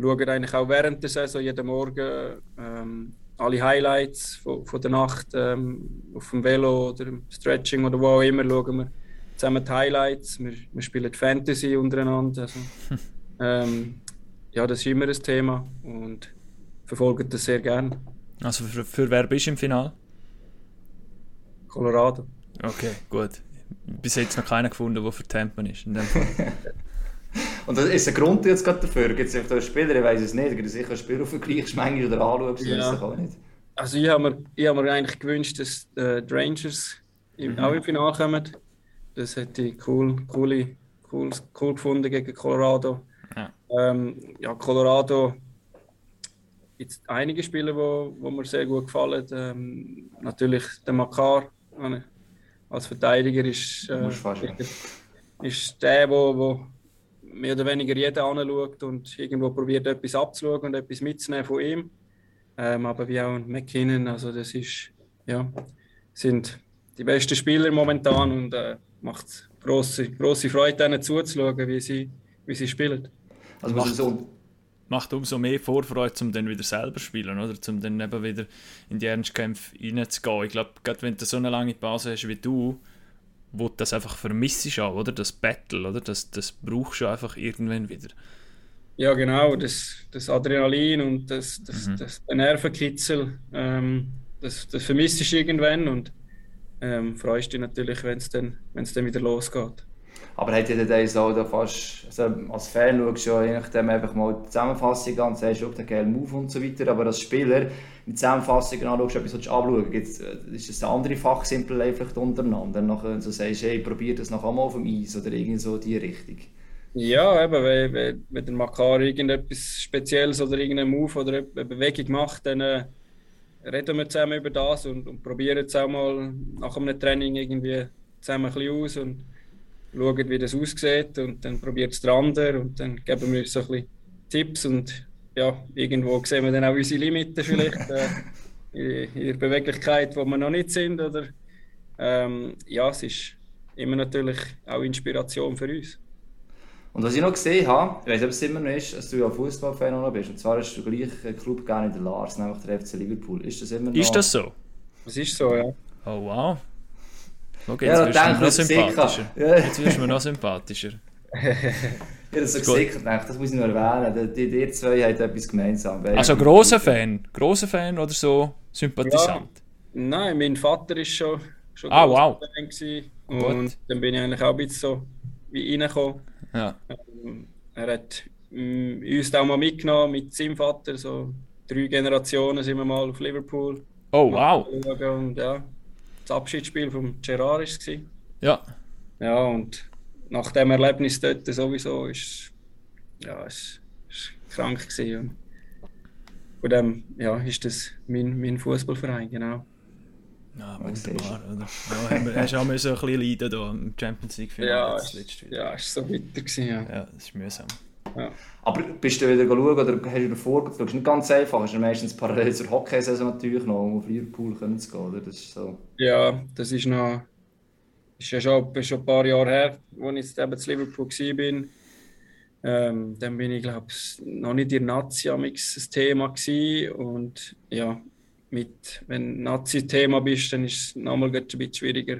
schauen eigentlich auch während der Saison jeden Morgen ähm, alle Highlights von, von der Nacht ähm, auf dem Velo oder im Stretching oder wo auch immer schauen wir zusammen die Highlights. Wir, wir spielen Fantasy untereinander. Also, [LAUGHS] ähm, ja, das ist immer ein Thema und verfolgen das sehr gerne. Also für, für wer bist du im Finale? Colorado. Okay, gut. Bis jetzt noch keiner gefunden, der für Tampa ist. In dem Fall. [LAUGHS] [LAUGHS] Und das ist ein Grund jetzt gerade dafür? Gibt es da Spieler, ich weiß es nicht, gibt es sicher Spieler vergleichst manchmal oder anschaust, ja. auch nicht. Also ich habe mir, hab mir eigentlich gewünscht, dass äh, die Rangers mhm. auch im Finale kommen. Das hätte ich cool, cool, cool, cool gefunden gegen Colorado. Ja, ähm, ja Colorado gibt einige Spieler, wo, wo mir sehr gut gefallen. Ähm, natürlich der Makar als Verteidiger ist, äh, ist der, wo, wo mehr oder weniger jeder anschaut und irgendwo probiert, etwas abzuschauen und etwas mitzunehmen von ihm. ähm, aber wie auch McKinnon. Also das ist, ja, sind die besten Spieler momentan und äh, macht große, große Freude, ihnen zuzuschauen, wie sie, wie sie spielen. Also macht, so macht umso mehr Vorfreude, um dann wieder selber zu spielen, oder? Um dann eben wieder in die Ernstkämpfe reinzugehen. Ich glaube, gerade wenn du so eine lange Pause hast wie du, wo du das einfach vermisst auch, oder? Das Battle, oder? Das, das brauchst du einfach irgendwann wieder. Ja, genau, das, das Adrenalin und das, das, mhm. das, der Nervenkitzel, ähm, das, das vermisst du irgendwann und ähm, freust dich natürlich, wenn es dann, dann wieder losgeht. Aber hat ihr dann so da fast, also als Fan schaust du je einfach mal die Zusammenfassung an, sagst, ob der geile Move und so weiter, aber als Spieler die Zusammenfassung anschaust, etwas du anschauen, Gibt's, äh, ist das eine andere Fachsimpelei vielleicht untereinander, dann so sagst, hey, probier das noch einmal auf dem Eis oder irgendwie so die Richtung. Ja, eben, wenn, wenn, wenn der Makar irgendetwas Spezielles oder irgendeinen Move oder eine Bewegung macht, dann äh, reden wir zusammen über das und, und probieren es auch mal nach einem Training irgendwie zusammen ein bisschen aus und schauen, wie das aussieht und dann probiert es der andere und dann geben wir uns so ein bisschen Tipps und ja, irgendwo sehen wir dann auch unsere Limiten vielleicht äh, [LAUGHS] in, der Beweglichkeit, wo wir noch nicht sind oder ähm, ja, es ist immer natürlich auch Inspiration für uns. Und was ich noch gesehen habe, ich weiß nicht, ob es immer noch ist, dass du ja Fußballfan noch bist. Und zwar hast du gleich einen Club gerne in der Lars, nämlich der FC Liverpool. Ist das immer noch? Ist das so? Das ist so, ja. Oh wow. Okay, jetzt ja, wirst du noch sympathischer. Ja. Jetzt wirst du mir noch sympathischer. [LAUGHS] ja, das so gesickert, das muss ich noch erwähnen. Die, die zwei haben etwas gemeinsam. Also großer Fan? Großer Fan oder so Sympathisant? Ja, nein, mein Vater ist schon, schon ah, wow. Fan gewesen. Und Gut. dann bin ich eigentlich auch ein bisschen so wie reingekommen. Ja. Ähm, er hat ähm, uns auch mal mitgenommen mit seinem Vater, so drei Generationen sind wir mal auf Liverpool. Oh, wow. Und ja, das Abschiedsspiel von Gerard war es. Ja. Ja, und nach dem Erlebnis dort sowieso ist ja, es ist krank gewesen. Von dem ja, ist das mein, mein Fußballverein, genau. Ja, wunderbar, oder? Ja, haben wir, hast auch mal so ein bisschen leiden da im Champions League Finale. Ja, ja, ist so bitter gewesen, ja. Ja, das ist mühsam. Ja. Aber bist du wieder schauen oder hast du davor geschaut? Das ist nicht ganz einfach. Es ist meistens parallel zur Hockey-Saison natürlich noch, um auf Liverpool zu gehen, oder? Das ist so. Ja, das ist noch ist ja schon, schon ein paar Jahre her, als ich jetzt eben zu Liverpool war. Ähm, dann bin ich, glaube ich, noch nicht in der Nazi ein Thema gewesen. Und ja, mit, wenn Nazi-Thema bist, dann ist es nochmal ein bisschen schwieriger.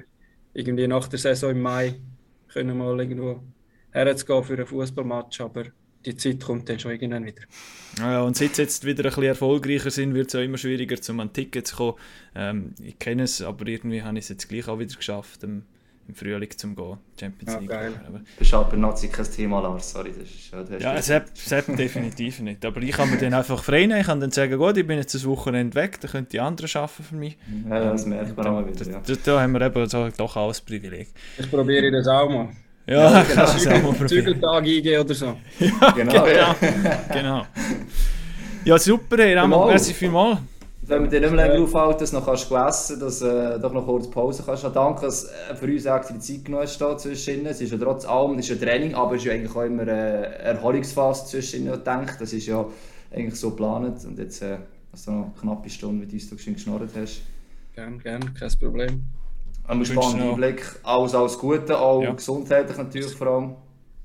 Irgendwie nach der Saison im Mai können wir mal irgendwo herzugehen für einen Fußballmatch, aber die Zeit kommt dann schon irgendwann wieder. Ja, und seit sie jetzt wieder ein bisschen erfolgreicher sind, wird es auch immer schwieriger, um an Ticket zu kommen. Ähm, ich kenne es, aber irgendwie habe ich es jetzt gleich auch wieder geschafft, im, im Frühling zu gehen, Champions League. Ja, geil. Aber, das ist aber Nazi kein Thema, Lars, sorry. Das ist, das ja, Sepp, definitiv nicht. Aber ich kann mir dann einfach frei nehmen, ich kann dann sagen, gut, ich bin jetzt das Wochenende weg, dann können die anderen arbeiten für mich. Ja, das merkt man auch wieder, ja. Da, da haben wir eben so, doch alles Privileg. Ich probiere das auch mal. Ja, ja genau. kannst du es auch mal probieren. Zügeltag eingehen oder so. Ja, genau. genau. genau. Ja, super, Herr Ramal, merci vielmals. Wenn wir dich nicht mehr länger aufhalten, dass du noch kannst essen dass du äh, doch noch kurz Pause kannst. Danke, dass äh, für uns auch die Zeit genommen hast zwischen Es ist ja trotz allem es ist ein Training, aber es ist ja eigentlich auch immer eine Erholungsphase zwischen denkt. Das ist ja eigentlich so geplant. Und jetzt äh, hast du noch eine knappe Stunde, du schön geschnurrt hast. Gerne, gerne, kein Problem. Ein spannender Einblick. Alles, alles Gute, auch ja. gesundheitlich natürlich vor allem.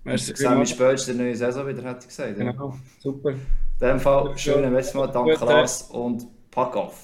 Merci. Ich sehe mich spätestens in der neuen Saison wieder, hätte ich gesagt. Genau, super. In dem Fall, schönen mal, danke Lars und pack auf.